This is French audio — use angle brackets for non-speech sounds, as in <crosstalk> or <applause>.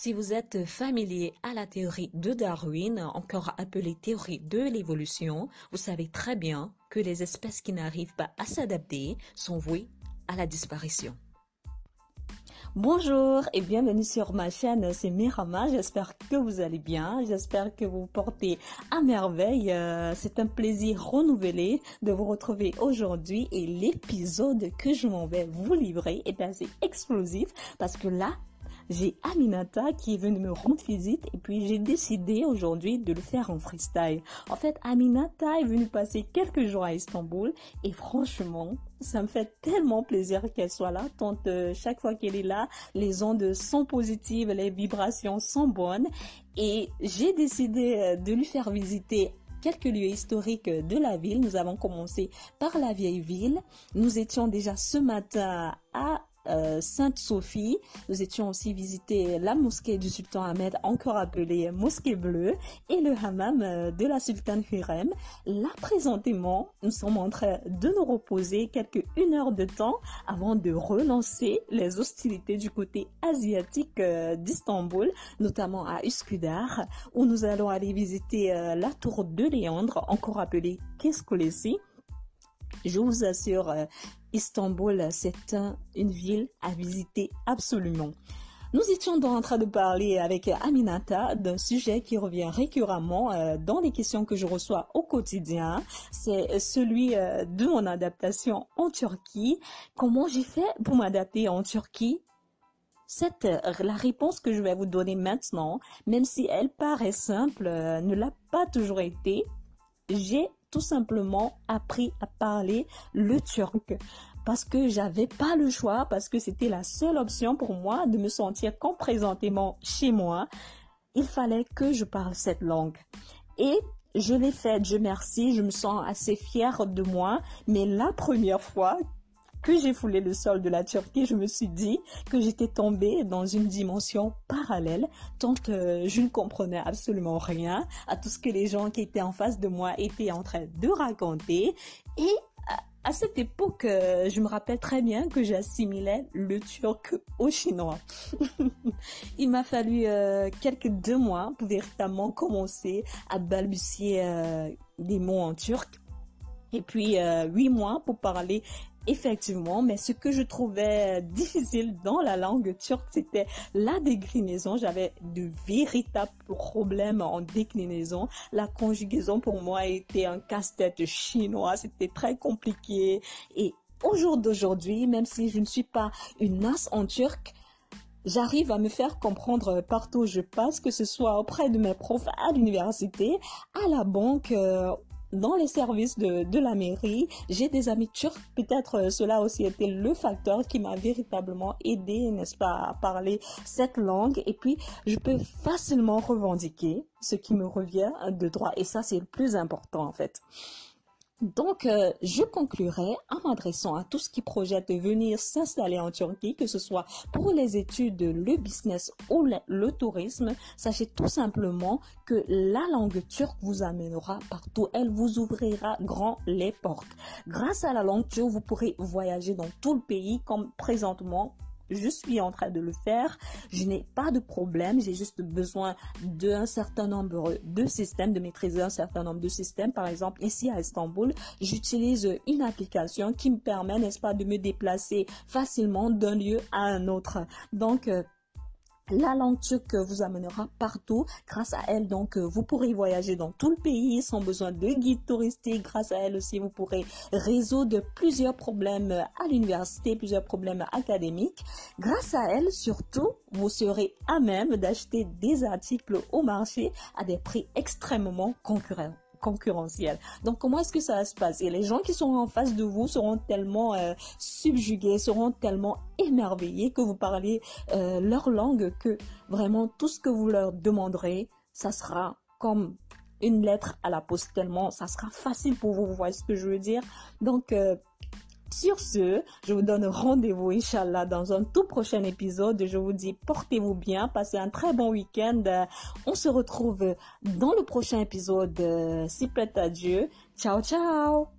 Si vous êtes familier à la théorie de Darwin, encore appelée théorie de l'évolution, vous savez très bien que les espèces qui n'arrivent pas à s'adapter sont vouées à la disparition. Bonjour et bienvenue sur ma chaîne, c'est Mirama, j'espère que vous allez bien, j'espère que vous portez à merveille, euh, c'est un plaisir renouvelé de vous retrouver aujourd'hui et l'épisode que je m'en vais vous livrer est assez explosif parce que là, j'ai Aminata qui est venue me rendre visite et puis j'ai décidé aujourd'hui de le faire en freestyle. En fait, Aminata est venue passer quelques jours à Istanbul et franchement, ça me fait tellement plaisir qu'elle soit là, tant euh, chaque fois qu'elle est là, les ondes sont positives, les vibrations sont bonnes et j'ai décidé euh, de lui faire visiter quelques lieux historiques de la ville. Nous avons commencé par la vieille ville. Nous étions déjà ce matin à euh, Sainte-Sophie. Nous étions aussi visiter la mosquée du sultan Ahmed, encore appelée mosquée bleue, et le hammam euh, de la sultane Hurem. Là, présentement, nous sommes en train de nous reposer quelques une heure de temps avant de relancer les hostilités du côté asiatique euh, d'Istanbul, notamment à Üsküdar, où nous allons aller visiter la tour de Léandre, encore appelée Keskolesi. Je vous assure, Istanbul, c'est une ville à visiter absolument. Nous étions en train de parler avec Aminata d'un sujet qui revient récurremment euh, dans les questions que je reçois au quotidien. C'est celui euh, de mon adaptation en Turquie. Comment j'ai fait pour m'adapter en Turquie? Cette, la réponse que je vais vous donner maintenant, même si elle paraît simple, euh, ne l'a pas toujours été. J'ai tout simplement appris à parler le turc parce que j'avais pas le choix, parce que c'était la seule option pour moi de me sentir comme chez moi. Il fallait que je parle cette langue. Et je l'ai fait, je merci, je me sens assez fière de moi, mais la première fois j'ai foulé le sol de la Turquie, je me suis dit que j'étais tombée dans une dimension parallèle, tant que je ne comprenais absolument rien à tout ce que les gens qui étaient en face de moi étaient en train de raconter. Et à cette époque, euh, je me rappelle très bien que j'assimilais le turc au chinois. <laughs> Il m'a fallu euh, quelques deux mois pour véritablement commencer à balbutier euh, des mots en turc. Et puis huit mois pour parler effectivement, mais ce que je trouvais difficile dans la langue turque, c'était la déclinaison. J'avais de véritables problèmes en déclinaison. La conjugaison pour moi était un casse-tête chinois. C'était très compliqué. Et au jour d'aujourd'hui, même si je ne suis pas une as en turc, J'arrive à me faire comprendre partout où je passe, que ce soit auprès de mes profs à l'université, à la banque, euh, dans les services de, la mairie, j'ai des amis turcs. Peut-être euh, cela aussi était le facteur qui m'a véritablement aidé, n'est-ce pas, à parler cette langue. Et puis, je peux facilement revendiquer ce qui me revient de droit. Et ça, c'est le plus important, en fait. Donc, euh, je conclurai en m'adressant à tous qui projettent de venir s'installer en Turquie, que ce soit pour les études, le business ou le, tourisme. Sachez tout simplement que la langue turque vous amènera partout. Elle vous ouvrira grand les portes. Grâce à la langue turque, vous pourrez voyager dans tout le pays comme présentement je suis en train de le faire. Je n'ai pas de problème. J'ai juste besoin d'un certain nombre de systèmes, de maîtriser un certain nombre de systèmes. Par exemple, ici à Istanbul, j'utilise une application qui me permet, n'est-ce pas, de me déplacer facilement d'un lieu à un autre. Donc, euh, la langue turque vous amènera partout. Grâce à elle, donc, vous pourrez voyager dans tout le pays sans besoin de guide touristique. Grâce à elle aussi, vous pourrez résoudre plusieurs problèmes à l'université, plusieurs problèmes académiques. Grâce à elle, surtout, vous serez à même d'acheter des articles au marché à des prix extrêmement concurrents concurrentiel. Donc comment est-ce que ça va se passer Les gens qui sont en face de vous seront tellement euh, subjugués, seront tellement émerveillés que vous parlez euh, leur langue que vraiment tout ce que vous leur demanderez, ça sera comme une lettre à la poste tellement ça sera facile pour vous, vous voyez ce que je veux dire? Donc euh, sur ce, je vous donne rendez-vous, Inch'Allah, dans un tout prochain épisode. Je vous dis, portez-vous bien, passez un très bon week-end. On se retrouve dans le prochain épisode, si plaît à Dieu. Ciao, ciao